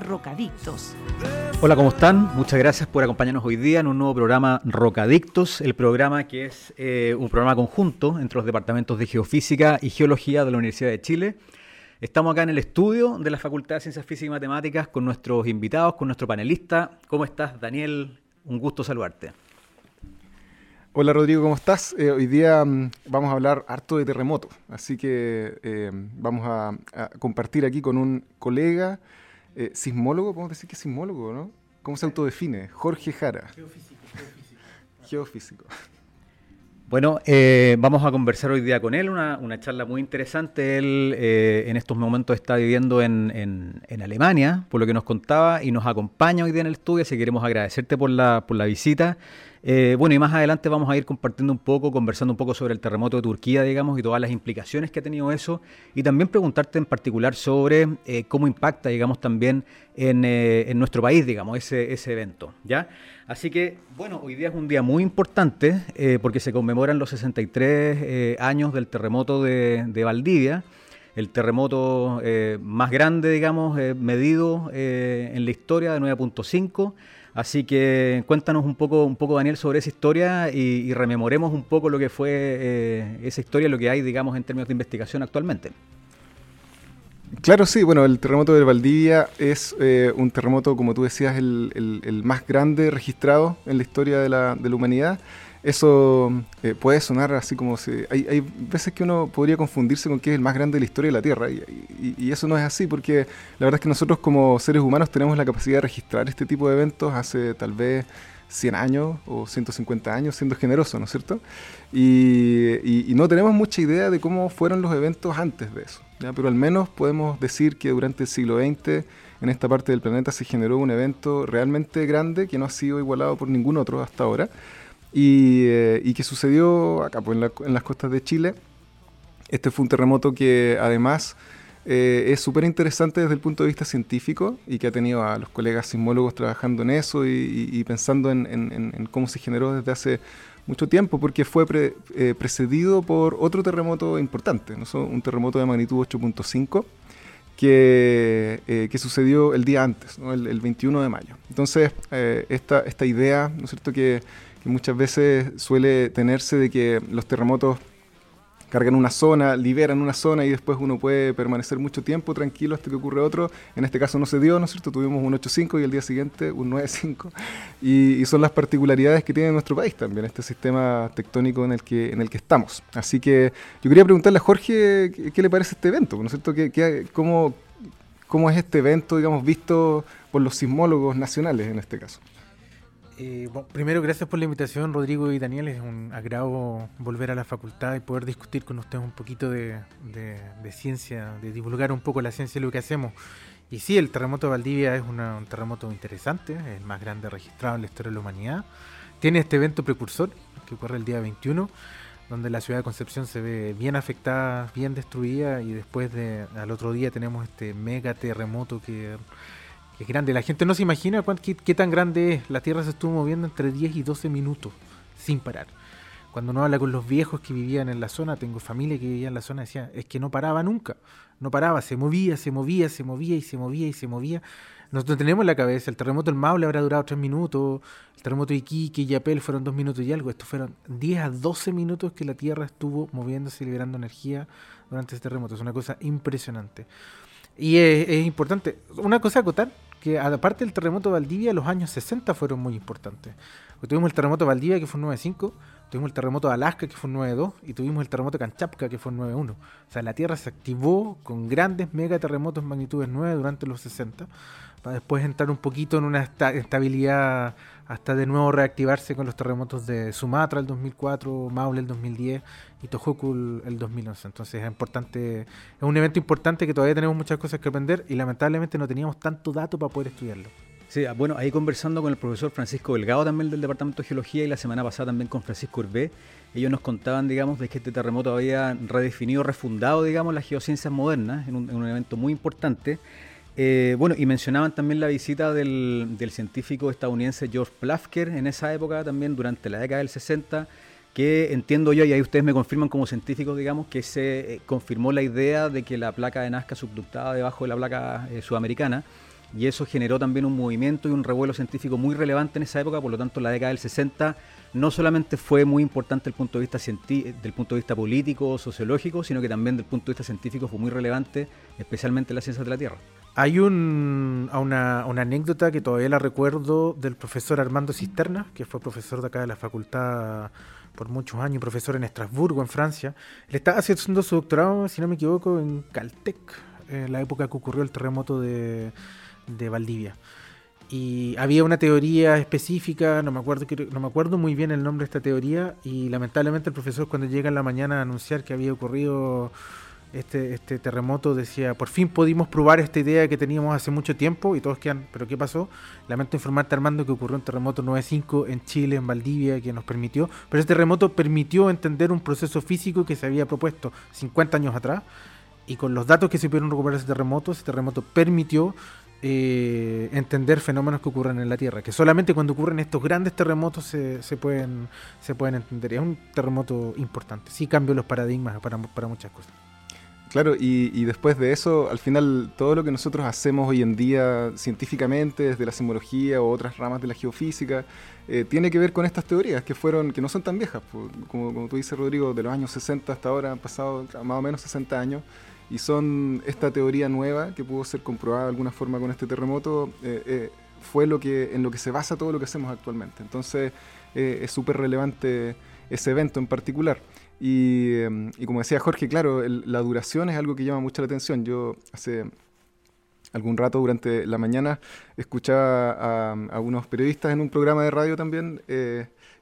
Rocadictos. Hola, ¿cómo están? Muchas gracias por acompañarnos hoy día en un nuevo programa Rocadictos, el programa que es eh, un programa conjunto entre los departamentos de Geofísica y Geología de la Universidad de Chile. Estamos acá en el estudio de la Facultad de Ciencias Físicas y Matemáticas con nuestros invitados, con nuestro panelista. ¿Cómo estás, Daniel? Un gusto saludarte. Hola Rodrigo, ¿cómo estás? Eh, hoy día mm, vamos a hablar harto de terremotos, así que eh, vamos a, a, compartir aquí con un colega eh, sismólogo, podemos decir que es sismólogo, ¿no? ¿Cómo se autodefine? Jorge Jara. Geofísico. Geofísico. Geofísico. Bueno, eh, vamos a conversar hoy día con él, una, una charla muy interesante. Él eh, en estos momentos está viviendo en, en, en, Alemania, por lo que nos contaba, y nos acompaña hoy día en el estudio, así que queremos agradecerte por la, por la visita. Eh, bueno, y más adelante vamos a ir compartiendo un poco, conversando un poco sobre el terremoto de Turquía, digamos, y todas las implicaciones que ha tenido eso, y también preguntarte en particular sobre eh, cómo impacta, digamos, también en, eh, nuestro país, digamos, ese, evento, ¿ya? Así que, bueno, hoy día es un día muy importante porque se conmemoran los 63 eh, años del terremoto de Valdivia, el terremoto más grande, digamos, medido en la historia de 9.5. Así que cuéntanos un poco, un poco Daniel, sobre esa historia y, y rememoremos un poco lo que fue eh, esa historia, lo que hay, digamos, en términos de investigación actualmente. Claro, sí, bueno, el terremoto de Valdivia es eh, un terremoto, como tú decías, el, el, el, más grande registrado en la historia de la, de la humanidad. Eso eh, puede sonar así como si... Hay, hay, veces que uno podría confundirse con que es el más grande de la historia de la Tierra y, eso no es así porque la verdad es que nosotros como seres humanos tenemos la capacidad de registrar este tipo de eventos hace tal vez 100 años o 150 años, siendo generoso, ¿no es cierto? Y, y no tenemos mucha idea de cómo fueron los eventos antes de eso, pero al menos podemos decir que durante el siglo XX en esta parte del planeta se generó un evento realmente grande que no ha sido igualado por ningún otro hasta ahora y, eh, y que sucedió acá pues, en, la, en, las costas de Chile. Este fue un terremoto que además eh, es súper interesante desde el punto de vista científico y que ha tenido a los colegas sismólogos trabajando en eso y, y, y pensando en, en, cómo se generó desde hace mucho tiempo, porque fue pre, eh, precedido por otro terremoto importante, ¿no? un terremoto de magnitud 8.5. Que, eh, que, sucedió el día antes, ¿no? el, el, 21 de mayo. Entonces, eh, esta, esta idea, ¿no es cierto?, que, que muchas veces suele tenerse de que los terremotos cargan una zona, liberan una zona y después uno puede permanecer mucho tiempo tranquilo hasta que ocurre otro. En este caso no se dio, ¿no es cierto? Tuvimos un 8.5 y el día siguiente un 9.5. Y, y, son las particularidades que tiene nuestro país también, este sistema tectónico en el que, en el que estamos. Así que yo quería preguntarle a Jorge qué, le parece este evento, ¿no es cierto? ¿Qué, qué, cómo, ¿Cómo es este evento, digamos, visto por los sismólogos nacionales en este caso? Eh, bueno, primero, gracias por la invitación, Rodrigo y Daniel. Es un agrado volver a la facultad y poder discutir con ustedes un poquito de, de, de ciencia, de divulgar un poco la ciencia y lo que hacemos. Y sí, el terremoto de Valdivia es una, un terremoto interesante, el más grande registrado en la historia de la humanidad. Tiene este evento precursor que ocurre el día 21, donde la ciudad de Concepción se ve bien afectada, bien destruida, y después de, al otro día tenemos este mega terremoto que es grande. La gente no se imagina qué, tan grande es. La Tierra se estuvo moviendo entre 10 y 12 minutos sin parar. Cuando uno habla con los viejos que vivían en la zona, tengo familia que vivía en la zona, decía, es que no paraba nunca. No paraba, se movía, se movía, se movía y se movía y se movía. Nosotros tenemos en la cabeza, el terremoto del Maule habrá durado 3 minutos, el terremoto de Iquique y Yapel fueron 2 minutos y algo. Estos fueron 10 a 12 minutos que la Tierra estuvo moviéndose y liberando energía durante ese terremoto. Es una cosa impresionante. Y es, es importante, una cosa a acotar, que aparte del terremoto de Valdivia, los años 60 fueron muy importantes. Porque tuvimos el terremoto de Valdivia, que fue un 9.5, tuvimos el terremoto de Alaska, que fue un 9.2, y tuvimos el terremoto de Kanchapka, que fue un 9.1. O sea, la Tierra se activó con grandes mega terremotos magnitudes 9 durante los 60, para después entrar un poquito en una estabilidad hasta de nuevo reactivarse con los terremotos de Sumatra el 2004, Maule el 2010 y Tohoku el, el 2011. Entonces es importante, es un evento importante que todavía tenemos muchas cosas que aprender y lamentablemente no teníamos tanto dato para poder estudiarlo. Sí, ah, bueno, ahí conversando con el profesor Francisco Delgado también del Departamento de Geología y la semana pasada también con Francisco Urbé, ellos nos contaban, digamos, de que este terremoto había redefinido, refundado, digamos, las geociencias modernas en un, evento muy importante. Eh, bueno, y mencionaban también la visita del, científico estadounidense George Plafker en esa época también, durante la década del 60, que entiendo yo, y ahí ustedes me confirman como científicos, digamos, que se eh, confirmó la idea de que la placa de Nazca subductaba debajo de la placa eh, sudamericana y eso generó también un movimiento y un revuelo científico muy relevante en esa época, por lo tanto la década del 60 no solamente fue muy importante desde el punto de vista del punto de vista político, sociológico, sino que también desde el punto de vista científico fue muy relevante, especialmente en las ciencias de la Tierra. Hay un, una, anécdota que todavía la recuerdo del profesor Armando Cisterna, que fue profesor de acá de la facultad por muchos años, profesor en Estrasburgo, en Francia. Él está haciendo su doctorado, si no me equivoco, en Caltech, en la época que ocurrió el terremoto de, de Valdivia. Y había una teoría específica, no me, acuerdo, no me acuerdo muy bien el nombre de esta teoría, y lamentablemente el profesor cuando llega en la mañana a anunciar que había ocurrido este, este terremoto decía, por fin pudimos probar esta idea que teníamos hace mucho tiempo y todos quedan, pero ¿qué pasó? Lamento informarte Armando que ocurrió un terremoto 9.5 en Chile, en Valdivia, que nos permitió, pero ese terremoto permitió entender un proceso físico que se había propuesto 50 años atrás y con los datos que se pudieron recuperar ese terremoto, ese terremoto permitió eh, entender fenómenos que ocurren en la Tierra, que solamente cuando ocurren estos grandes terremotos se, pueden, se pueden entender. Es un terremoto importante, sí cambia los paradigmas para, para muchas cosas. Claro, y, después de eso, al final, todo lo que nosotros hacemos hoy en día científicamente, desde la sismología o otras ramas de la geofísica, eh, tiene que ver con estas teorías que fueron, que no son tan viejas, como, como tú dices, Rodrigo, de los años 60 hasta ahora han pasado más o menos 60 años, y son esta teoría nueva que pudo ser comprobada de alguna forma con este terremoto, eh, eh, fue lo que, en lo que se basa todo lo que hacemos actualmente. Entonces es súper relevante ese evento en particular. Y, como decía Jorge, claro, la duración es algo que llama mucho la atención. Yo hace algún rato durante la mañana escuchaba a, unos periodistas en un programa de radio también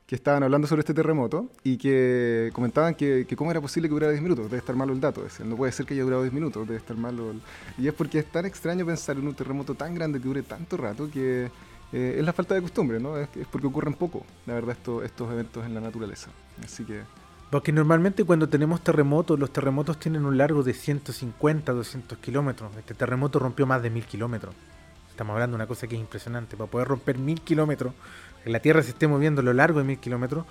que estaban hablando sobre este terremoto y que comentaban que, cómo era posible que durara 10 minutos. Debe estar malo el dato ese. No puede ser que haya durado 10 minutos, debe estar malo. Y es porque es tan extraño pensar en un terremoto tan grande que dure tanto rato que eh, es la falta de costumbre, ¿no? Es, porque ocurren poco, la verdad, estos eventos en la naturaleza. Así que... Porque normalmente cuando tenemos terremotos, los terremotos tienen un largo de 150, 200 kilómetros. Este terremoto rompió más de 1000 kilómetros. Estamos hablando de una cosa que es impresionante. Para poder romper 1000 kilómetros que la Tierra se esté moviendo a lo largo de mil kilómetros,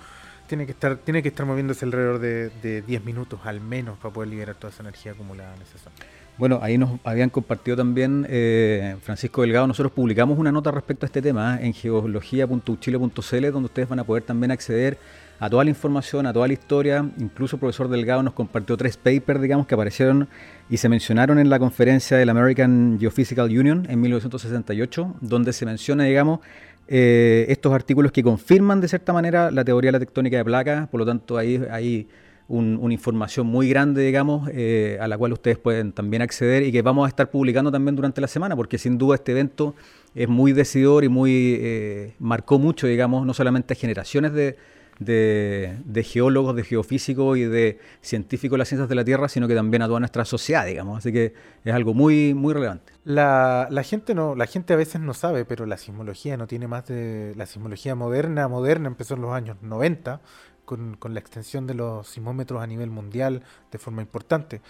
tiene que estar, tiene que estar moviéndose alrededor de, de 10 minutos al menos para poder liberar toda esa energía acumulada en esa zona. Bueno, ahí nos habían compartido también eh, Francisco Delgado. Nosotros publicamos una nota respecto a este tema ¿eh? en geología.uchile.cl, donde ustedes van a poder también acceder a toda la información, a toda la historia. Incluso el profesor Delgado nos compartió tres papers, digamos, que aparecieron y se mencionaron en la conferencia del American Geophysical Union en 1968, donde se menciona, digamos, eh, estos artículos que confirman de cierta manera la teoría de la tectónica de placas, por lo tanto ahí hay una información muy grande, digamos, eh, a la cual ustedes pueden también acceder y que vamos a estar publicando también durante la semana, porque sin duda este evento es muy decidor y muy eh, marcó mucho, digamos, no solamente generaciones de, de, geólogos, de geofísicos y de científicos de las ciencias de la Tierra, sino que también a toda nuestra sociedad, digamos. Así que es algo muy, muy relevante. La, la, gente no, la gente a veces no sabe, pero la sismología no tiene más de. La sismología moderna, moderna empezó en los años 90, con, con la extensión de los sismómetros a nivel mundial de forma importante.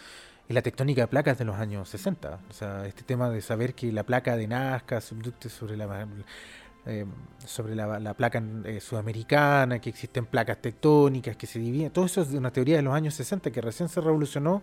Y la tectónica de placas de los años 60. O sea, este tema de saber que la placa de Nazca subducte sobre la eh, sobre la, placa eh, sudamericana, que existen placas tectónicas que se dividen. Todo eso es una teoría de los años 60 que recién se revolucionó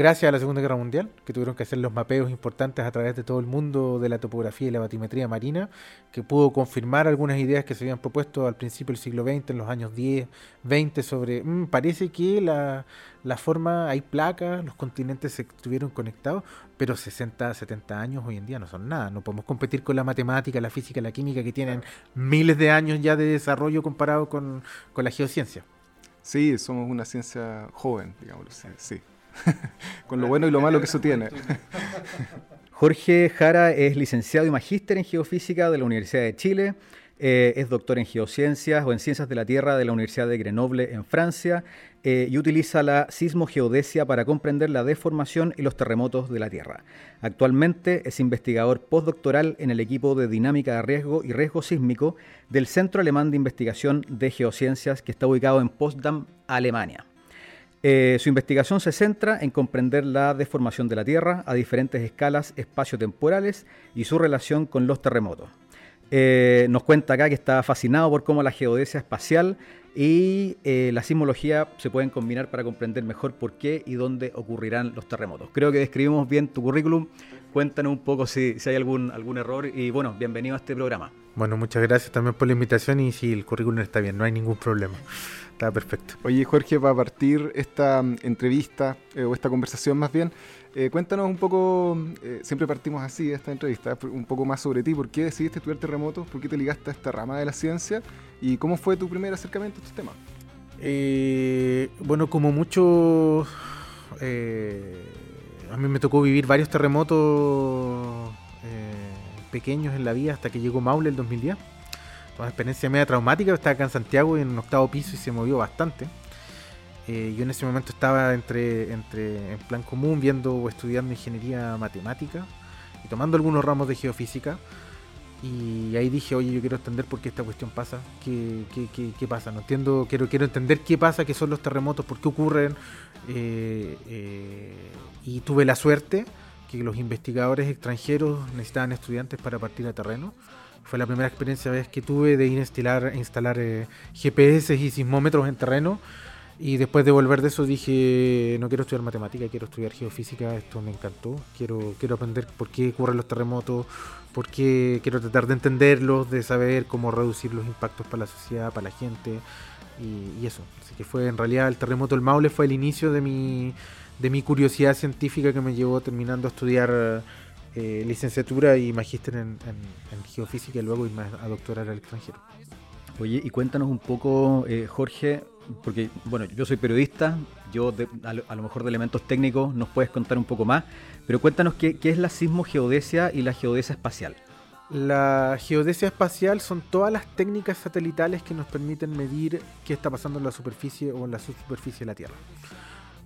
gracias a la Segunda Guerra Mundial, que tuvieron que hacer los mapeos importantes a través de todo el mundo de la topografía y la batimetría marina, que pudo confirmar algunas ideas que se habían propuesto al principio del siglo XX, en los años 10, 20, sobre, mm, parece que la, la, forma, hay placas, los continentes se estuvieron conectados, pero 60, 70 años hoy en día no son nada, no podemos competir con la matemática, la física, la química, que tienen miles de años ya de desarrollo comparado con, con la geociencia. Sí, somos una ciencia joven, digamos, sí. con lo bueno y lo malo que eso tiene. Jorge Jara es licenciado y magíster en geofísica de la Universidad de Chile. Eh, es doctor en geociencias o en ciencias de la Tierra de la Universidad de Grenoble en Francia eh, y utiliza la sismogeodesia para comprender la deformación y los terremotos de la Tierra. Actualmente es investigador postdoctoral en el equipo de dinámica de riesgo y riesgo sísmico del Centro Alemán de Investigación de Geociencias que está ubicado en Potsdam, Alemania. Eh, su investigación se centra en comprender la deformación de la Tierra a diferentes escalas espaciotemporales y su relación con los terremotos. Eh, nos cuenta acá que está fascinado por cómo la geodesia espacial y eh, la sismología se pueden combinar para comprender mejor por qué y dónde ocurrirán los terremotos. Creo que describimos bien tu currículum. Cuéntanos un poco si, hay algún, algún error y bueno, bienvenido a este programa. Bueno, muchas gracias también por la invitación y si el currículum está bien, no hay ningún problema. Está perfecto. Oye, Jorge, para partir esta mm, entrevista eh, o esta conversación más bien, eh, cuéntanos un poco, eh, siempre partimos así esta entrevista, un poco más sobre ti, por qué decidiste estudiar terremotos, por qué te ligaste a esta rama de la ciencia y cómo fue tu primer acercamiento a este tema. Eh, bueno, como muchos, a mí me tocó vivir varios terremotos pequeños en la vida hasta que llegó Maule el 2010. Una experiencia media traumática, estaba acá en Santiago en un octavo piso y se movió bastante. Eh, yo en ese momento estaba entre, entre en plan común viendo o estudiando ingeniería matemática y tomando algunos ramos de geofísica. Y ahí dije, oye, yo quiero entender por qué esta cuestión pasa, qué, pasa, no entiendo, quiero, quiero entender qué pasa, qué son los terremotos, por qué ocurren. Eh, eh, y tuve la suerte que los investigadores extranjeros necesitaban estudiantes para partir a terreno. Fue la primera experiencia vez que tuve de instalar, instalar GPS y sismómetros en terreno y después de volver de eso dije, no quiero estudiar matemática, quiero estudiar geofísica, esto me encantó, quiero, quiero aprender por qué ocurren los terremotos, por qué quiero tratar de entenderlos, de saber cómo reducir los impactos para la sociedad, para la gente y, eso. Así que fue en realidad el terremoto del Maule fue el inicio de mi, de mi curiosidad científica que me llevó terminando a estudiar eh, licenciatura y magíster en, geofísica y luego a doctorar al extranjero. Oye, y cuéntanos un poco, eh, Jorge, porque, bueno, yo soy periodista, yo a, lo, mejor de elementos técnicos nos puedes contar un poco más, pero cuéntanos qué, es la sismogeodesia y la geodesia espacial. La geodesia espacial son todas las técnicas satelitales que nos permiten medir qué está pasando en la superficie o en la subsuperficie de la Tierra.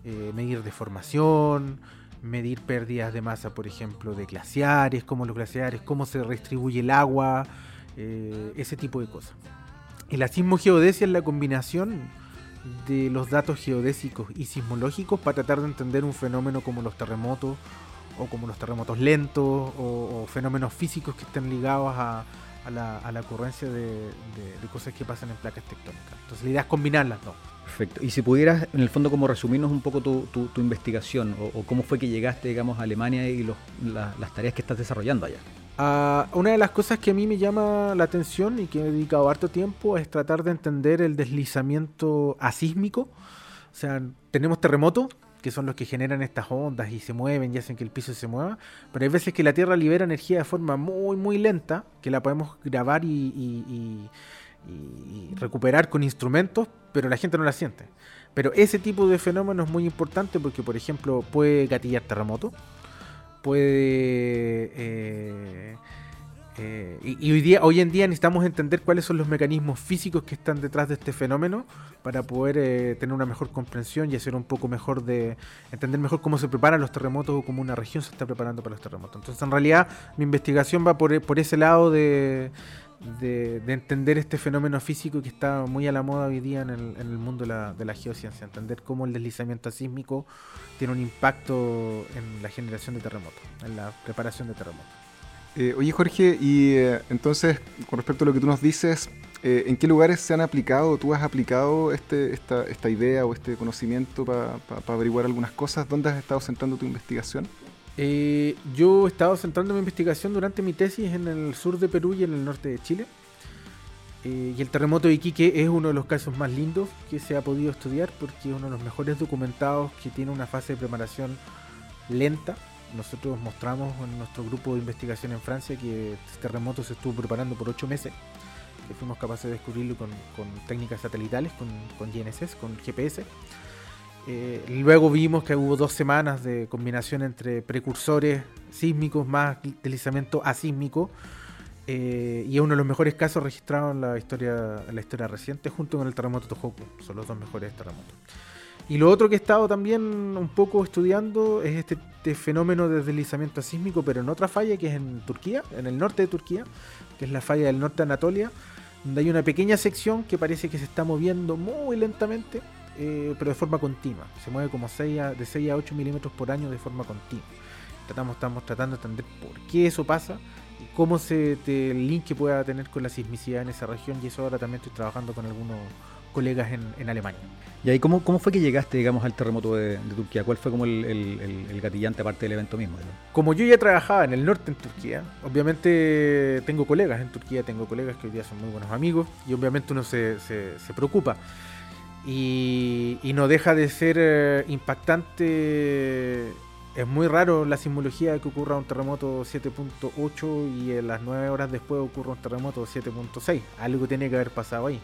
Eh, medir deformación, medir pérdidas de masa, por ejemplo, de glaciares, cómo los glaciares, cómo se redistribuye el agua, eh, ese tipo de cosas. Y la sismogeodesia es la combinación de los datos geodésicos y sismológicos para tratar de entender un fenómeno como los terremotos o como los terremotos lentos o, fenómenos físicos que estén ligados a, la, ocurrencia de, cosas que pasan en placas tectónicas. Entonces la idea es combinarlas dos. Perfecto. Y si pudieras, en el fondo, como resumirnos un poco tu, investigación o, cómo fue que llegaste, digamos, a Alemania y las tareas que estás desarrollando allá. Ah, una de las cosas que a mí me llama la atención y que he dedicado harto tiempo es tratar de entender el deslizamiento asísmico. O sea, tenemos terremotos, que son los que generan estas ondas y se mueven y hacen que el piso se mueva, pero hay veces que la Tierra libera energía de forma muy, muy lenta, que la podemos grabar y, y recuperar con instrumentos, pero la gente no la siente. Pero ese tipo de fenómeno es muy importante porque, por ejemplo, puede gatillar terremotos puede... Eh, eh, y, hoy, día, hoy en día necesitamos entender cuáles son los mecanismos físicos que están detrás de este fenómeno para poder eh, tener una mejor comprensión y hacer un poco mejor de entender mejor cómo se preparan los terremotos o cómo una región se está preparando para los terremotos. Entonces, en realidad, mi investigación va por ese lado de, de, entender este fenómeno físico que está muy a la moda hoy día en el, mundo de la, geociencia, entender cómo el deslizamiento sísmico tiene un impacto en la generación de terremotos, en la preparación de terremotos. Eh, oye Jorge, y eh, entonces con respecto a lo que tú nos dices, eh, ¿en qué lugares se han aplicado, tú has aplicado este, esta, esta idea o este conocimiento para averiguar algunas cosas? ¿Dónde has estado centrando tu investigación? Eh, yo he estado centrando mi investigación durante mi tesis en el sur de Perú y en el norte de Chile. Eh, y el terremoto de Iquique es uno de los casos más lindos que se ha podido estudiar porque es uno de los mejores documentados que tiene una fase de preparación lenta. Nosotros mostramos en nuestro grupo de investigación en Francia que este terremoto se estuvo preparando por ocho meses, que fuimos capaces de descubrirlo con, técnicas satelitales, con, con GNSS, con GPS. Eh, luego vimos que hubo dos semanas de combinación entre precursores sísmicos más deslizamiento asísmico Eh, y es uno de los mejores casos registrados en la historia, en la historia reciente, junto con el terremoto Tohoku. Son los dos mejores terremotos. Y lo otro que he estado también un poco estudiando es este, este, fenómeno de deslizamiento sísmico, pero en otra falla que es en Turquía, en el norte de Turquía, que es la falla del norte de Anatolia, donde hay una pequeña sección que parece que se está moviendo muy lentamente, eh, pero de forma continua. Se mueve como 6 de 6 a 8 milímetros por año de forma continua. Tratamos, estamos tratando de entender por qué eso pasa y cómo se, el link que pueda tener con la sismicidad en esa región, y eso ahora también estoy trabajando con algunos colegas en, Alemania. ¿Y ahí cómo, cómo fue que llegaste, digamos, al terremoto de, Turquía? ¿Cuál fue como el, gatillante aparte del evento mismo? Como yo ya trabajaba en el norte en Turquía, obviamente tengo colegas en Turquía, tengo colegas que hoy día son muy buenos amigos y obviamente uno se, se, preocupa. Y, y, no deja de ser eh, impactante. Es muy raro la simbología que ocurra un terremoto 7.8 y en las 9 horas después ocurra un terremoto 7.6. Algo tiene que haber pasado ahí.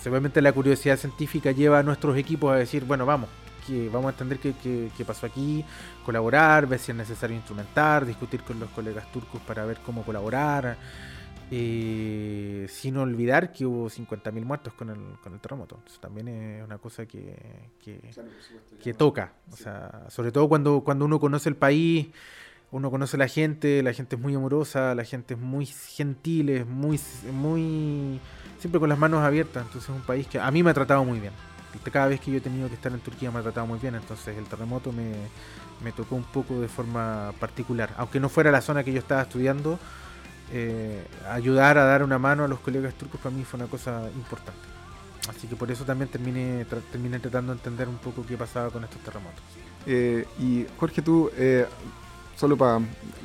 Seguramente la curiosidad científica lleva a nuestros equipos a decir, bueno, vamos, que vamos a entender qué, pasó aquí, colaborar, ver si es necesario instrumentar, discutir con los colegas turcos para ver cómo colaborar, eh, sin olvidar que hubo 50.000 muertos con el, con el terremoto. también es una cosa que, que, toca, o sea, sobre todo cuando, cuando uno conoce el país uno conoce a la gente, la gente es muy amorosa, la gente es muy gentil, es muy, muy, siempre con las manos abiertas. Entonces es un país que a mí me ha tratado muy bien. Cada vez que yo he tenido que estar en Turquía me ha tratado muy bien. Entonces el terremoto me, me tocó un poco de forma particular. Aunque no fuera la zona que yo estaba estudiando, eh, ayudar a dar una mano a los colegas turcos para mí fue una cosa importante. Así que por eso también terminé, terminé tratando de entender un poco qué pasaba con estos terremotos. Eh, y Jorge, tú eh, solo para...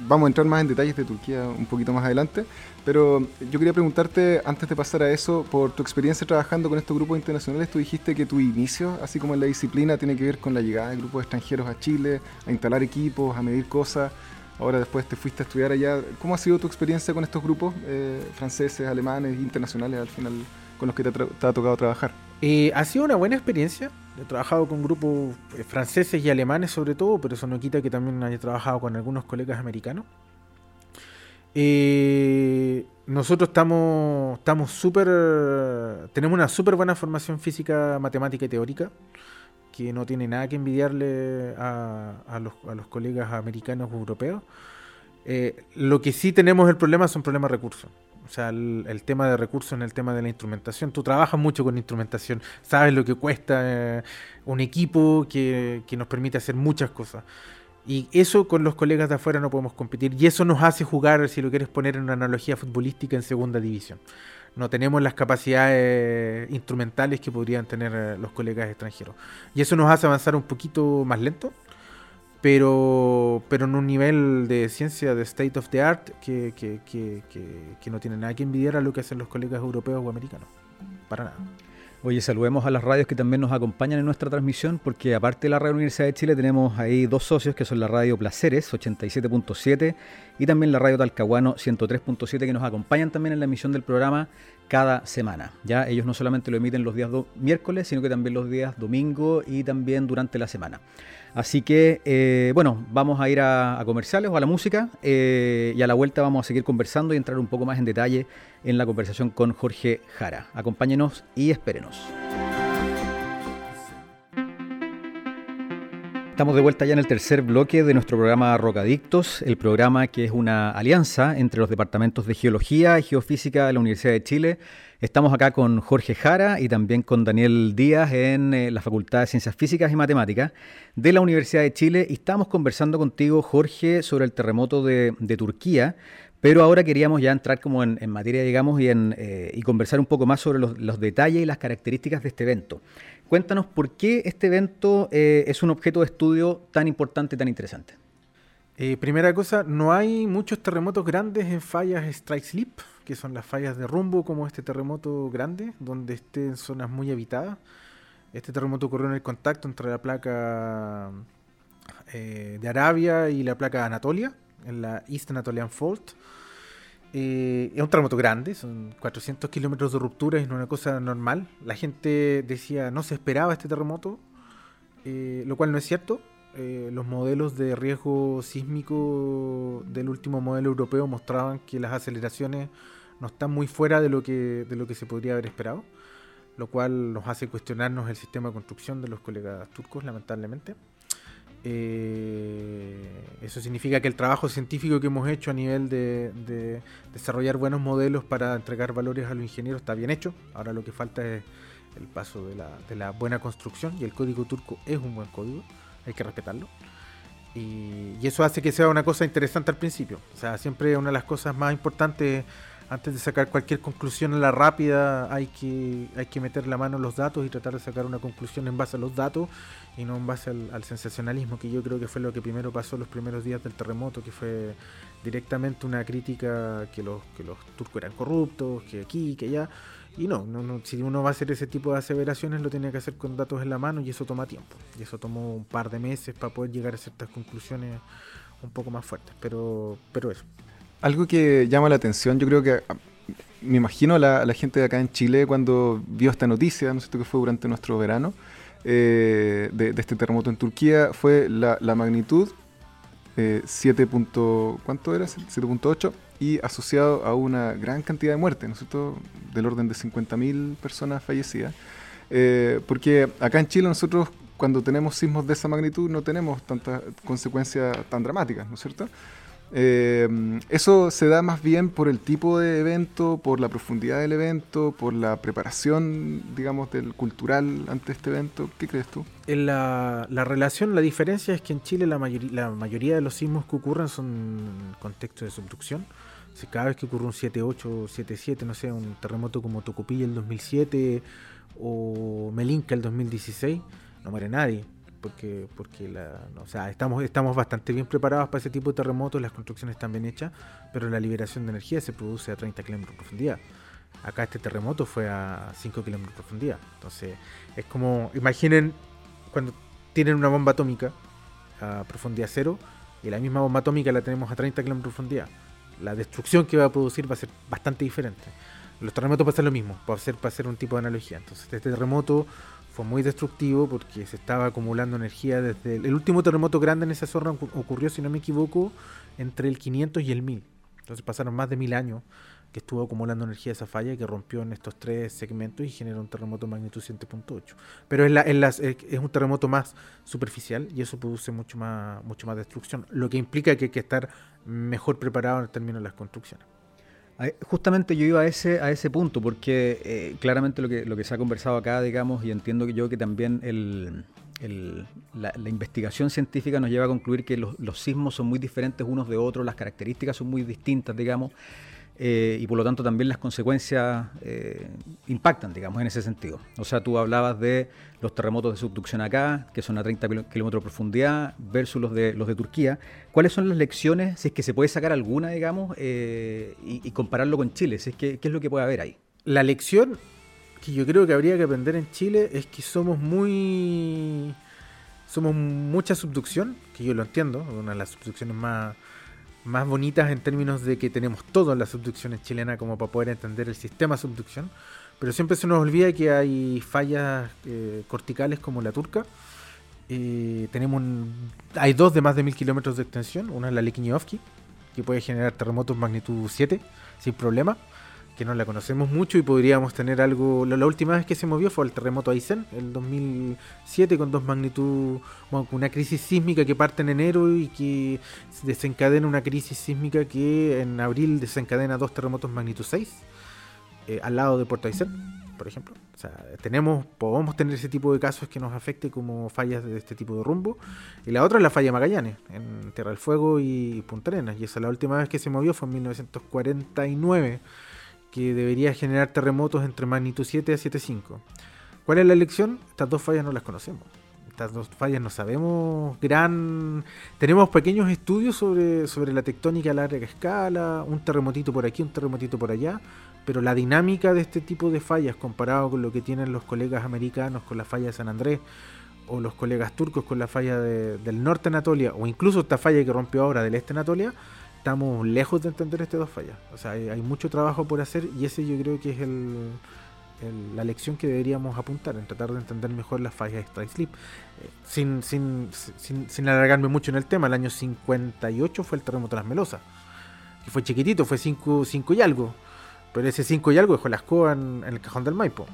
Vamos a entrar más en detalles de Turquía un poquito más adelante, pero yo quería preguntarte, antes de pasar a eso, por tu experiencia trabajando con estos grupos internacionales, tú dijiste que tu inicio, así como en la disciplina, tiene que ver con la llegada de grupos extranjeros a Chile, a instalar equipos, a medir cosas. Ahora después te fuiste a estudiar allá. ¿Cómo ha sido tu experiencia con estos grupos eh, franceses, alemanes, internacionales al final con los que te, te ha tocado trabajar? Eh, ha sido una buena experiencia. He trabajado con grupos eh, franceses y alemanes sobre todo, pero eso no quita que también haya trabajado con algunos colegas americanos. Eh, nosotros estamos estamos súper tenemos una súper buena formación física, matemática y teórica que no tiene nada que envidiarle a, los, a los, colegas americanos o europeos. lo que sí tenemos el problema son problemas de recursos. O sea, el, tema de recursos en el tema de la instrumentación. Tú trabajas mucho con instrumentación, sabes lo que cuesta eh, un equipo que, nos permite hacer muchas cosas. Y eso con los colegas de afuera no podemos competir. Y eso nos hace jugar, si lo quieres poner en una analogía futbolística, en segunda división. No tenemos las capacidades instrumentales que podrían tener eh, los colegas extranjeros. Y eso nos hace avanzar un poquito más lento pero, pero en un nivel de ciencia de state of the art que, que, que, que, no tiene nada que envidiar a lo que hacen los colegas europeos o americanos. Para nada. Oye, saludemos a las radios que también nos acompañan en nuestra transmisión, porque aparte de la Radio Universidad de Chile tenemos ahí dos socios que son la Radio Placeres 87.7 y también la Radio Talcahuano 103.7 que nos acompañan también en la emisión del programa cada semana. Ya ellos no solamente lo emiten los días miércoles, sino que también los días domingo y también durante la semana. Así que, eh, bueno, vamos a ir a, comerciales o a la música eh, y a la vuelta vamos a seguir conversando y entrar un poco más en detalle en la conversación con Jorge Jara. Acompáñenos y espérenos. Estamos de vuelta ya en el tercer bloque de nuestro programa Rocadictos, el programa que es una alianza entre los departamentos de Geología y Geofísica de la Universidad de Chile Estamos acá con Jorge Jara y también con Daniel Díaz en eh, la Facultad de Ciencias Físicas y Matemáticas de la Universidad de Chile y estamos conversando contigo, Jorge, sobre el terremoto de, Turquía, pero ahora queríamos ya entrar como en, materia, digamos, eh, y conversar un poco más sobre los, detalles y las características de este evento. Cuéntanos por qué este evento eh, es un objeto de estudio tan importante y tan interesante. primera cosa, no hay muchos terremotos grandes en fallas strike slip que son las fallas de rumbo, como este terremoto grande, donde esté en zonas muy habitadas. Este terremoto ocurrió en el contacto entre la placa eh, de Arabia y la placa de Anatolia, en la East Anatolian Fault. Eh, es un terremoto grande, son 400 kilómetros de ruptura, es una cosa normal. La gente decía no se esperaba este terremoto, eh, lo cual no es cierto. eh, los modelos de riesgo sísmico del último modelo europeo mostraban que las aceleraciones no están muy fuera de lo que, de lo que se podría haber esperado, lo cual nos hace cuestionarnos el sistema de construcción de los colegas turcos, lamentablemente. Eh, eso significa que el trabajo científico que hemos hecho a nivel de, desarrollar buenos modelos para entregar valores a los ingenieros está bien hecho. Ahora lo que falta es el paso de la, buena construcción y el código turco es un buen código, hay que respetarlo. Y, y, eso hace que sea una cosa interesante al principio. O sea, siempre una de las cosas más importantes antes de sacar cualquier conclusión en la rápida hay que, hay que meter la mano en los datos y tratar de sacar una conclusión en base a los datos y no en base al, sensacionalismo, que yo creo que fue lo que primero pasó los primeros días del terremoto, que fue directamente una crítica que los, que los turcos eran corruptos, que aquí, que allá. Y no, no, si uno va a hacer ese tipo de aseveraciones lo tiene que hacer con datos en la mano y eso toma tiempo. Y eso tomó un par de meses para poder llegar a ciertas conclusiones un poco más fuertes. Pero, pero eso. Algo que llama la atención, yo creo que ah, me imagino la, la gente de acá en Chile cuando vio esta noticia, no sé que fue durante nuestro verano, eh, de, este terremoto en Turquía, fue la, magnitud eh, 7. ¿Cuánto era? 7.8 y asociado a una gran cantidad de muertes, ¿no es cierto? Del orden de 50.000 personas fallecidas. Eh, porque acá en Chile nosotros cuando tenemos sismos de esa magnitud no tenemos tantas consecuencias tan dramáticas, ¿no es cierto? Eh, eso se da más bien por el tipo de evento, por la profundidad del evento, por la preparación, digamos, del cultural ante este evento. ¿Qué crees tú? En la, relación, la diferencia es que en Chile la, la mayoría de los sismos que ocurren son en contexto de subducción. Si cada vez que ocurre un 7.8, 7.7, no sé, un terremoto como Tocopilla el 2007 o Melinca el 2016, no muere nadie porque, porque la, o sea, estamos, estamos bastante bien preparados para ese tipo de terremotos, las construcciones están bien hechas, pero la liberación de energía se produce a 30 kilómetros de profundidad. Acá este terremoto fue a 5 kilómetros de profundidad. Entonces, es como, imaginen cuando tienen una bomba atómica a profundidad cero y la misma bomba atómica la tenemos a 30 kilómetros de profundidad. La destrucción que va a producir va a ser bastante diferente. Los terremotos ser lo mismo, para hacer, para hacer un tipo de analogía. Entonces, este terremoto fue muy destructivo porque se estaba acumulando energía desde el, último terremoto grande en esa zona ocurrió, si no me equivoco, entre el 500 y el 1000. Entonces pasaron más de mil años que estuvo acumulando energía esa falla que rompió en estos tres segmentos y generó un terremoto magnitud 7.8. Pero es, es, un terremoto más superficial y eso produce mucho más, mucho más destrucción, lo que implica que hay que estar mejor preparado en términos de las construcciones. Justamente yo iba a ese, a ese punto, porque eh, claramente lo que, lo que se ha conversado acá, digamos, y entiendo que yo que también el, la, investigación científica nos lleva a concluir que los, sismos son muy diferentes unos de otros, las características son muy distintas, digamos, eh, y por lo tanto también las consecuencias eh, impactan, digamos, en ese sentido. O sea, tú hablabas de los terremotos de subducción acá, que son a 30 kilómetros de profundidad, versus los de, los de Turquía. ¿Cuáles son las lecciones, si es que se puede sacar alguna, digamos, eh, y, compararlo con Chile? Si es que, ¿Qué es lo que puede haber ahí? La lección que yo creo que habría que aprender en Chile es que somos muy... Somos mucha subducción, que yo lo entiendo, una de las subducciones más más bonitas en términos de que tenemos todo en las subducciones chilenas como para poder entender el sistema subducción, pero siempre se nos olvida que hay fallas eh, corticales como la turca. Eh, tenemos hay dos de más de mil kilómetros de extensión, una es la Likiñovsky, que puede generar terremotos magnitud 7 sin problema que no la conocemos mucho y podríamos tener algo. La, última vez que se movió fue el terremoto Aysén, el 2007, con dos magnitud, bueno, una crisis sísmica que parte en enero y que desencadena una crisis sísmica que en abril desencadena dos terremotos magnitud 6, eh, al lado de Puerto Aysén, por ejemplo. O sea, tenemos, podemos tener ese tipo de casos que nos afecte como fallas de este tipo de rumbo. Y la otra es la falla Magallanes, en Tierra del Fuego y Punta Arenas. Y esa la última vez que se movió fue en 1949 que debería generar terremotos entre magnitud 7 a 7.5. ¿Cuál es la elección? Estas dos fallas no las conocemos. Estas dos fallas no sabemos gran... Tenemos pequeños estudios sobre, sobre la tectónica a larga escala, un terremotito por aquí, un terremotito por allá, pero la dinámica de este tipo de fallas comparado con lo que tienen los colegas americanos con la falla de San Andrés, o los colegas turcos con la falla del norte Anatolia, o incluso esta falla que rompió ahora del este Anatolia, estamos lejos de entender estas dos fallas. O sea, hay, mucho trabajo por hacer y ese yo creo que es el, la lección que deberíamos apuntar, en tratar de entender mejor las fallas de Strike Slip. Eh, sin, sin, sin, sin, alargarme mucho en el tema, el año 58 fue el terremoto de las Melosas, que fue chiquitito, fue 5 y algo, pero ese 5 y algo dejó la escoba en, el cajón del Maipo,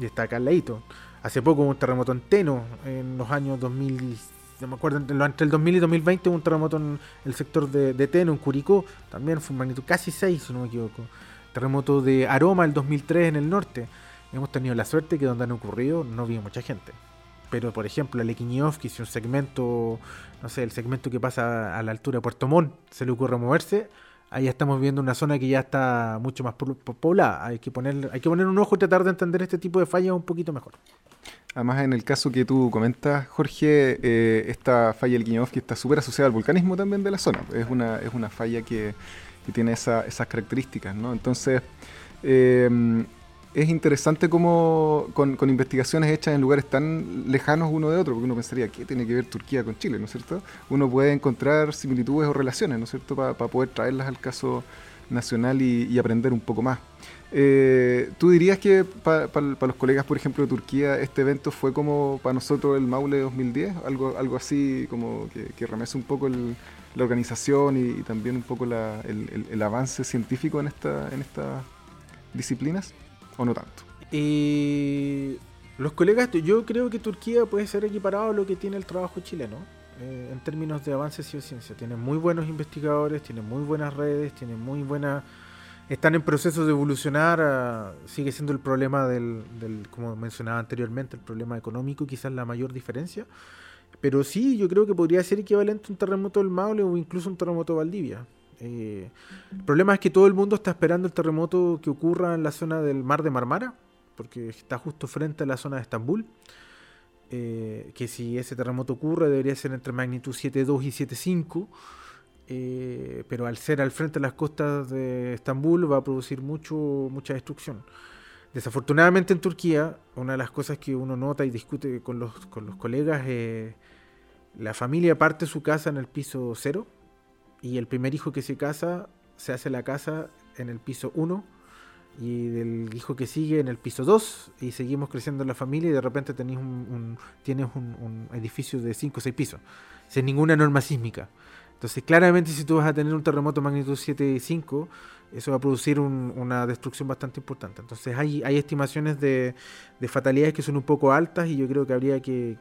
y está acá al ladito. Hace poco hubo un terremoto en Teno, en los años 2000, no me acuerdo, entre el 2000 y 2020 hubo un terremoto en el sector de, de Teno, en Curicó, también fue un magnitud casi 6, si no me equivoco terremoto de Aroma el 2003 en el norte. Hemos tenido la suerte que donde han ocurrido no había mucha gente. Pero, por ejemplo, a que si un segmento, no sé, el segmento que pasa a la altura de Puerto Montt, se le ocurre moverse, ahí estamos viendo una zona que ya está mucho más poblada. Hay que poner, hay que poner un ojo y tratar de entender este tipo de fallas un poquito mejor. Además, en el caso que tú comentas, Jorge, eh, esta falla del Quiñovsky está súper asociada al volcanismo también de la zona. Es una, es una falla que que tiene esas características, ¿no? Entonces, eh, es interesante cómo con, investigaciones hechas en lugares tan lejanos uno de otro, porque uno pensaría, ¿qué tiene que ver Turquía con Chile, ¿no es cierto? Uno puede encontrar similitudes o relaciones, ¿no es cierto?, para poder traerlas al caso nacional y, aprender un poco más. Eh, ¿Tú dirías que para los colegas, por ejemplo, de Turquía, este evento fue como para nosotros el Maule 2010? Algo, algo así como que, que un poco el, la organización y, también un poco el, avance científico en, esta, en estas disciplinas, o no tanto? Y los colegas, yo creo que Turquía puede ser equiparado a lo que tiene el trabajo chileno. Eh, en términos de avances y ciencia. Tiene muy buenos investigadores, tiene muy buenas redes, tiene muy buenas... Están en proceso de evolucionar, sigue siendo el problema del, como mencionaba anteriormente, el problema económico, quizás la mayor diferencia. Pero sí, yo creo que podría ser equivalente a un terremoto del Maule o incluso un terremoto Valdivia. Eh, el problema es que todo el mundo está esperando el terremoto que ocurra en la zona del mar de Marmara, porque está justo frente a la zona de Estambul. Eh, que si ese terremoto ocurre debería ser entre magnitud 7.2 y 7.5. Eh, pero al ser al frente de las costas de Estambul va a producir mucho, mucha destrucción. Desafortunadamente en Turquía, una de las cosas que uno nota y discute con los, con los colegas es la familia parte su casa en el piso cero y el primer hijo que se casa se hace la casa en el piso 1 y del hijo que sigue en el piso 2 y seguimos creciendo en la familia y de repente tenés un, tienes un, edificio de 5 o 6 pisos sin ninguna norma sísmica. Entonces claramente si tú vas a tener un terremoto magnitud 7 y 5 eso va a producir una destrucción bastante importante. Entonces hay, hay estimaciones de, fatalidades que son un poco altas y yo creo que habría que,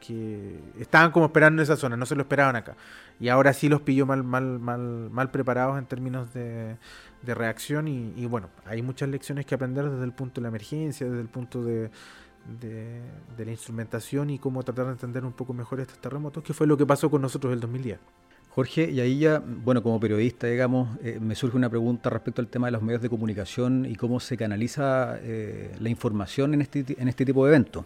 Estaban como esperando en esa zona, no se lo esperaban acá. Y ahora sí los pilló mal, mal, mal, mal preparados en términos de, reacción y, bueno, hay muchas lecciones que aprender desde el punto de la emergencia, desde el punto de, de, la instrumentación y cómo tratar de entender un poco mejor estos terremotos, que fue lo que pasó con nosotros el 2010. Jorge, y ahí ya, bueno, como periodista, digamos, eh, me surge una pregunta respecto al tema de los medios de comunicación y cómo se canaliza eh, la información en este, en este tipo de eventos.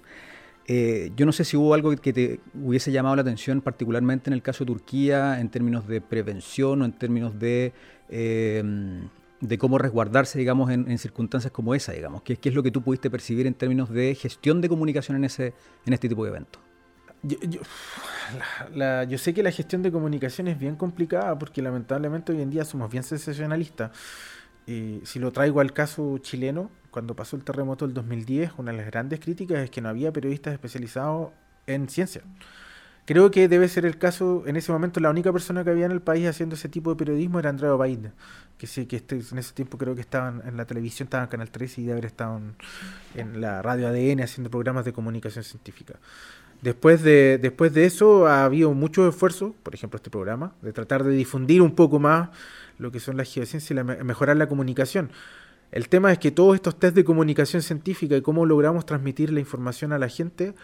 Eh, yo no sé si hubo algo que te hubiese llamado la atención, particularmente en el caso de Turquía, en términos de prevención o en términos de, de cómo resguardarse, digamos, en, circunstancias como esa, digamos. ¿Qué, ¿Qué, es lo que tú pudiste percibir en términos de gestión de comunicación en, ese, en este tipo de eventos? yo, sé que la gestión de comunicación es bien complicada porque lamentablemente hoy en día somos bien sensacionalistas. Y si lo traigo al caso chileno, cuando pasó el terremoto del 2010, una de las grandes críticas es que no había periodistas especializados en ciencia. Creo que debe ser el caso, en ese momento la única persona que había en el país haciendo ese tipo de periodismo era Andrea Bain, que sí, que este, en ese tiempo creo que estaban en la televisión, estaban en Canal 13 y debe haber estado en la radio ADN haciendo programas de comunicación científica. Después de, después de eso ha habido mucho esfuerzo, por ejemplo este programa, de tratar de difundir un poco más lo que son las geociencias y mejorar la comunicación. El tema es que todos estos test de comunicación científica y cómo logramos transmitir la información a la gente,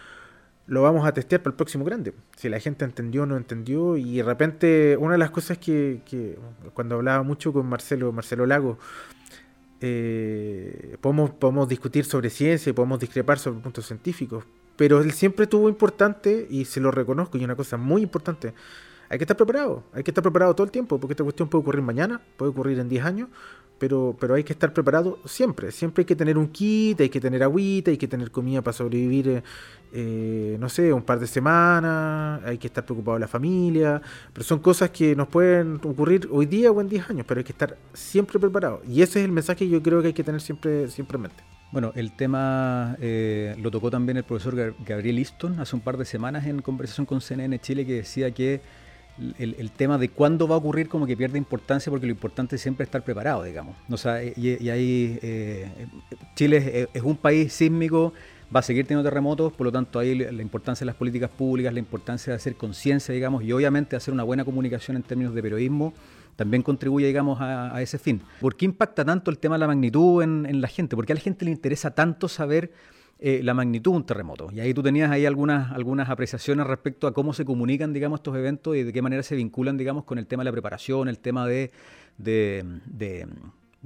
lo vamos a testear para el próximo grande. Si la gente entendió o no entendió. Y de repente, una de las cosas que, que cuando hablaba mucho con Marcelo, Marcelo Lago, eh, podemos, podemos discutir sobre ciencia y podemos discrepar sobre puntos científicos, pero él siempre tuvo importante, y se lo reconozco, y una cosa muy importante, hay que estar preparado, hay que estar preparado todo el tiempo, porque esta cuestión puede ocurrir mañana, puede ocurrir en 10 años, pero, pero hay que estar preparado siempre, siempre hay que tener un kit, hay que tener agüita, hay que tener comida para sobrevivir, eh, no sé, un par de semanas, hay que estar preocupado de la familia, pero son cosas que nos pueden ocurrir hoy día o en 10 años, pero hay que estar siempre preparado, y ese es el mensaje que yo creo que hay que tener siempre, siempre en mente. Bueno, el tema eh, lo tocó también el profesor Gabriel Easton hace un par de semanas en conversación con CNN Chile que decía que el, tema de cuándo va a ocurrir como que pierde importancia porque lo importante es siempre estar preparado, digamos. O sea, y, ahí eh, Chile es, un país sísmico, va a seguir teniendo terremotos, por lo tanto ahí la importancia de las políticas públicas, la importancia de hacer conciencia, digamos, y obviamente hacer una buena comunicación en términos de periodismo también contribuye, digamos, a, ese fin. ¿Por qué impacta tanto el tema de la magnitud en, la gente? ¿Por qué a la gente le interesa tanto saber eh, la magnitud de un terremoto. Y ahí tú tenías ahí algunas, algunas apreciaciones respecto a cómo se comunican, digamos, estos eventos y de qué manera se vinculan, digamos, con el tema de la preparación, el tema de, de,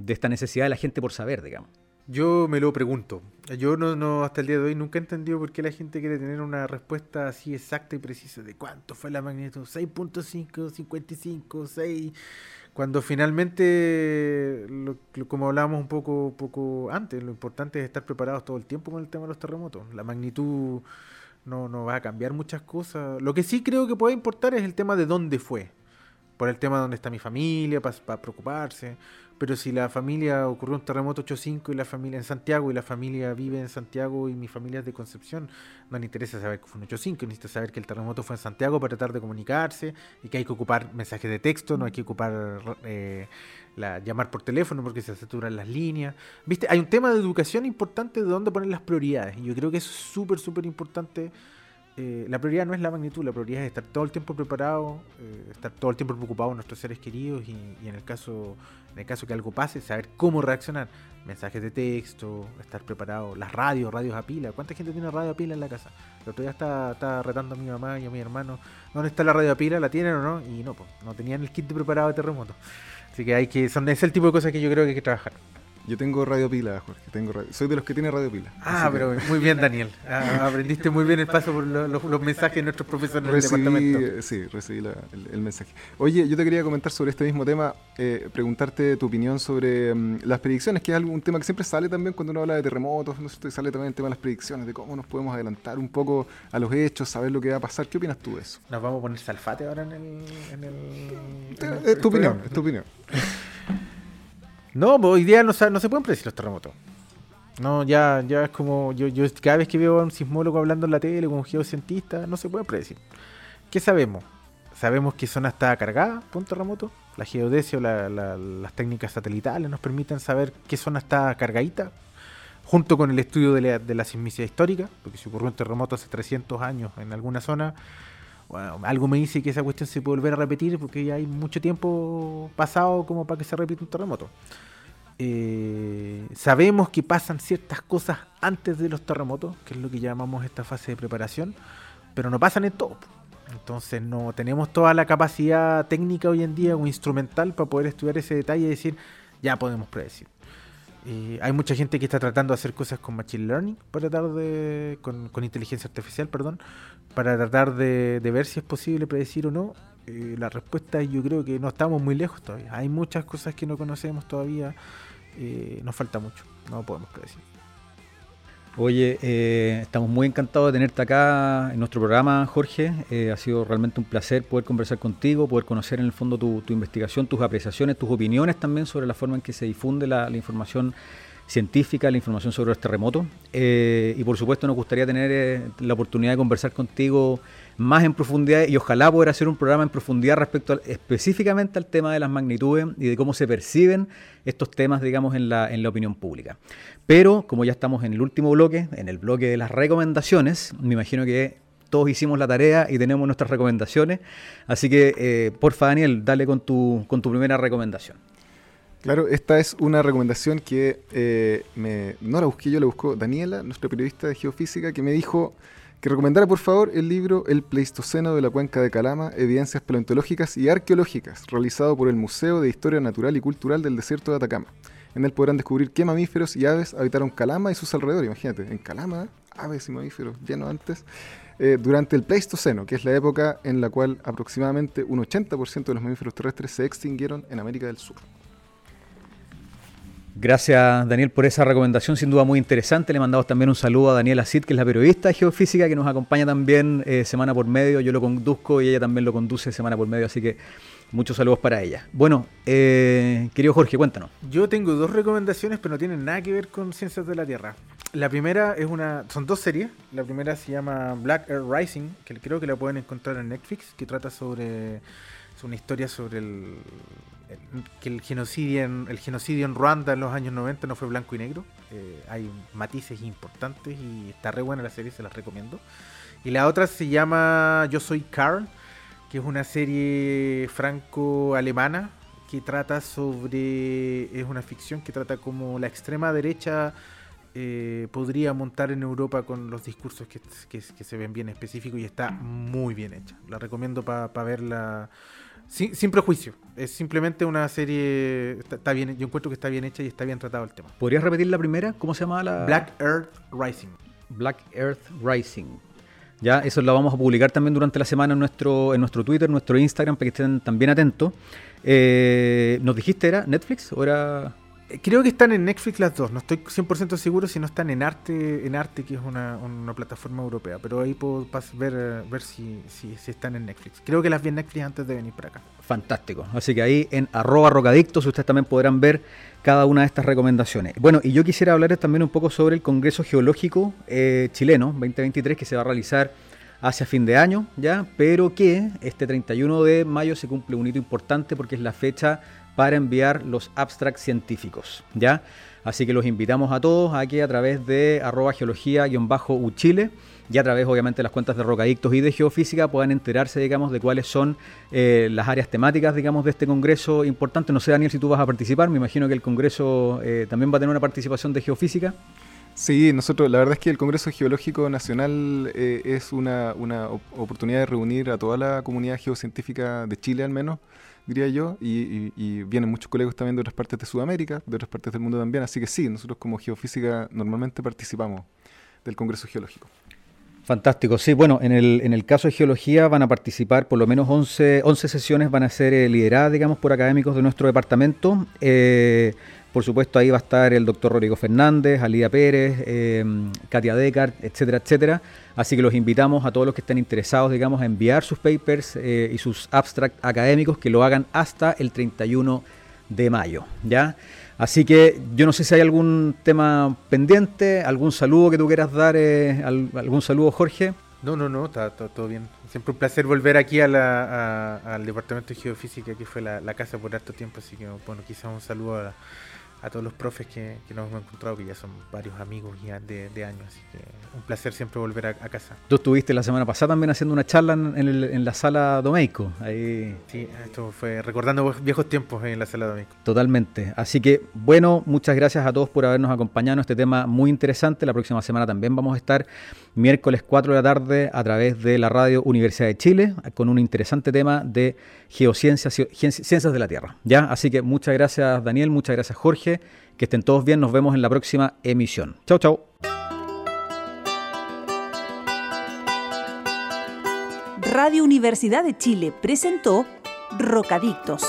esta necesidad de la gente por saber, digamos. Yo me lo pregunto. Yo no, no, hasta el día de hoy nunca he entendido por qué la gente quiere tener una respuesta así exacta y precisa de cuánto fue la magnitud. 6.5, 55, 6 cuando finalmente, como hablábamos un poco, poco antes, lo importante es estar preparados todo el tiempo con el tema de los terremotos. La magnitud no, no va a cambiar muchas cosas. Lo que sí creo que puede importar es el tema de dónde fue. Por el tema de dónde está mi familia, para preocuparse. Pero si la familia ocurrió un terremoto 8.5 y la familia en Santiago y la familia vive en Santiago y mi familia es de Concepción, no le interesa saber que fue un 8.5, necesita saber que el terremoto fue en Santiago para tratar de comunicarse y que hay que ocupar mensajes de texto, no hay que ocupar eh, la, llamar por teléfono porque se saturan las líneas. ¿Viste? Hay un tema de educación importante de dónde poner las prioridades y yo creo que es súper, súper importante eh, la prioridad no es la magnitud, la prioridad es estar todo el tiempo preparado, eh, estar todo el tiempo preocupado en nuestros seres queridos y, en el caso en el caso que algo pase, saber cómo reaccionar. Mensajes de texto, estar preparado, las radios, radios a pila. ¿Cuánta gente tiene radio a pila en la casa? El otro día está, retando a mi mamá y a mi hermano, ¿dónde está la radio a pila? ¿La tienen o no? Y no, pues no tenían el kit preparado de terremoto. Así que hay que, son, es el tipo de cosas que yo creo que hay que trabajar. Yo tengo radio pila, Jorge. Tengo Soy de los que tiene radio pila. Ah, pero muy bien, Daniel. Ah, aprendiste muy bien el paso por los, mensajes de nuestros profesores recibí, del departamento. Sí, recibí el, mensaje. Oye, yo te quería comentar sobre este mismo tema, eh, preguntarte tu opinión sobre mm, las predicciones, que es algún tema que siempre sale también cuando uno habla de terremotos. No sé, sale también el tema de las predicciones, de cómo nos podemos adelantar un poco a los hechos, saber lo que va a pasar. ¿Qué opinas tú de eso? ¿Nos vamos a poner salfate ahora en el...? En el, es tu opinión, es tu opinión. No, hoy día no, no se pueden predecir los terremotos. No, ya, ya es como. Yo, yo cada vez que veo a un sismólogo hablando en la tele con un geocientista, no se puede predecir. ¿Qué sabemos? Sabemos que zona está cargada por un terremoto. La geodesia o las técnicas satelitales nos permiten saber qué zona está cargadita, junto con el estudio de la, de la sismicidad histórica, porque si ocurrió un terremoto hace 300 años en alguna zona, algo me dice que esa cuestión se puede volver a repetir porque ya hay mucho tiempo pasado como para que se repita un terremoto. Eh, sabemos que pasan ciertas cosas antes de los terremotos, que es lo que llamamos esta fase de preparación, pero no pasan en todo. Entonces no tenemos toda la capacidad técnica hoy en día o instrumental para poder estudiar ese detalle y decir, ya podemos predecir. Hay mucha gente que está tratando de hacer cosas con Machine Learning, para tratar de, con, con inteligencia artificial, perdón, para tratar de, ver si es posible predecir o no. Eh, la respuesta yo creo que no estamos muy lejos todavía. Hay muchas cosas que no conocemos todavía. Eh, nos falta mucho. No podemos predecir. Oye, eh, estamos muy encantados de tenerte acá en nuestro programa, Jorge. ha sido realmente un placer poder conversar contigo, poder conocer en el fondo tu, investigación, tus apreciaciones, tus opiniones también sobre la forma en que se difunde la, la información científica, la información sobre los terremotos. Eh, y por supuesto nos gustaría tener eh, la oportunidad de conversar contigo más en profundidad y ojalá poder hacer un programa en profundidad respecto específicamente al tema de las magnitudes y de cómo se perciben estos temas, digamos, en la, en la opinión pública. Pero como ya estamos en el último bloque, en el bloque de las recomendaciones, me imagino que todos hicimos la tarea y tenemos nuestras recomendaciones. Así que, eh, porfa, Daniel, dale con tu, con tu primera recomendación. Claro, esta es una recomendación que eh, me, no la busqué yo, la buscó Daniela, nuestra periodista de geofísica, que me dijo que recomendara por favor el libro El Pleistoceno de la Cuenca de Calama, Evidencias Paleontológicas y Arqueológicas, realizado por el Museo de Historia Natural y Cultural del Desierto de Atacama. En él podrán descubrir qué mamíferos y aves habitaron Calama y sus alrededores. Imagínate, en Calama, aves y mamíferos llenos antes, eh, durante el Pleistoceno, que es la época en la cual aproximadamente un 80% de los mamíferos terrestres se extinguieron en América del Sur. Gracias, Daniel, por esa recomendación, sin duda muy interesante. Le mandamos también un saludo a Daniela Cid, que es la periodista de geofísica, que nos acompaña también eh, semana por medio. Yo lo conduzco y ella también lo conduce semana por medio, así que Muchos saludos para ella. Bueno, eh, querido Jorge, cuéntanos. Yo tengo dos recomendaciones, pero no tienen nada que ver con Ciencias de la Tierra. La primera es una. Son dos series. La primera se llama Black Earth Rising, que creo que la pueden encontrar en Netflix, que trata sobre. Es una historia sobre el. Que el genocidio, en, el genocidio en Ruanda en los años 90 no fue blanco y negro. Eh, hay matices importantes y está re buena la serie, se las recomiendo. Y la otra se llama Yo Soy Carl que es una serie franco-alemana que trata sobre, es una ficción que trata como la extrema derecha eh, podría montar en Europa con los discursos que, se ven bien específicos y está muy bien hecha. La recomiendo para verla sin, prejuicio. Es simplemente una serie, está, bien, yo encuentro que está bien hecha y está bien tratado el tema. ¿Podrías repetir la primera? ¿Cómo se llama la...? Black Earth Rising. Black Earth Rising. Ya, eso lo vamos a publicar también durante la semana en nuestro, en nuestro Twitter, nuestro Instagram, para que estén también atentos. Eh, ¿Nos dijiste era Netflix o era...? Creo que están en Netflix las dos, no estoy 100% seguro si no están en Arte, en Arte que es una, plataforma europea, pero ahí puedo ver, ver si, si, están en Netflix. Creo que las vi en Netflix antes de venir para acá. Fantástico, así que ahí en arroba rocadictos ustedes también podrán ver cada una de estas recomendaciones. Bueno, y yo quisiera hablarles también un poco sobre el Congreso Geológico eh, Chileno 2023 que se va a realizar hacia fin de año, ¿ya? Pero que este 31 de mayo se cumple un hito importante porque es la fecha para enviar los abstracts científicos, ¿ya? Así que los invitamos a todos aquí a través de arroba geología-uchile y a través obviamente de las cuentas de Rocadictos y de Geofísica puedan enterarse, digamos, de cuáles son eh, las áreas temáticas, digamos, de este congreso importante. No sé, Daniel, si tú vas a participar, me imagino que el congreso eh, también va a tener una participación de Geofísica. Sí, nosotros, la verdad es que el Congreso Geológico Nacional eh, es una, oportunidad de reunir a toda la comunidad geocientífica de Chile al menos, diría yo, y, vienen muchos colegas también de otras partes de Sudamérica, de otras partes del mundo también, así que sí, nosotros como Geofísica normalmente participamos del Congreso Geológico. Fantástico, sí, bueno, en el, en el caso de geología van a participar por lo menos 11, 11 sesiones, van a ser eh, lideradas, digamos, por académicos de nuestro departamento. Eh, por supuesto, ahí va a estar el doctor Rodrigo Fernández, Alida Pérez, eh, Katia Deckard, etcétera, etcétera. Así que los invitamos a todos los que estén interesados, digamos, a enviar sus papers y sus abstracts académicos, que lo hagan hasta el 31 de mayo, ¿ya? Así que yo no sé si hay algún tema pendiente, algún saludo que tú quieras dar, eh, algún saludo Jorge. No, no, no, está, todo bien. Siempre un placer volver aquí al Departamento de Geofísica, que fue la, la, casa por harto tiempo, así que bueno, quizás un saludo a, a todos los profes que, nos hemos encontrado, que ya son varios amigos ya de, años. Así que un placer siempre volver a, casa. Tú estuviste la semana pasada también haciendo una charla en, la sala Domeico. Ahí... Sí, esto fue recordando viejos tiempos en la sala Domeico. Totalmente. Así que, bueno, muchas gracias a todos por habernos acompañado en este tema muy interesante. La próxima semana también vamos a estar miércoles 4 de la tarde a través de la radio Universidad de Chile con un interesante tema de geociencias, ciencias de la Tierra. ¿ya? Así que muchas gracias Daniel, muchas gracias Jorge, que estén todos bien, nos vemos en la próxima emisión. Chau, chau. Radio Universidad de Chile presentó Rocadictos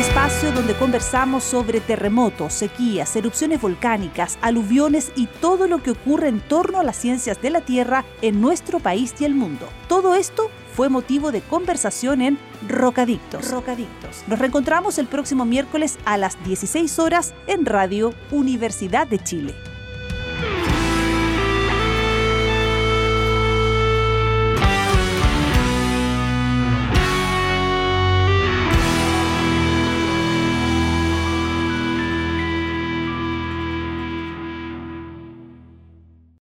espacio donde conversamos sobre terremotos, sequías, erupciones volcánicas, aluviones y todo lo que ocurre en torno a las ciencias de la Tierra en nuestro país y el mundo. Todo esto fue motivo de conversación en Rocadictos. Rocadictos. Nos reencontramos el próximo miércoles a las 16 horas en Radio Universidad de Chile.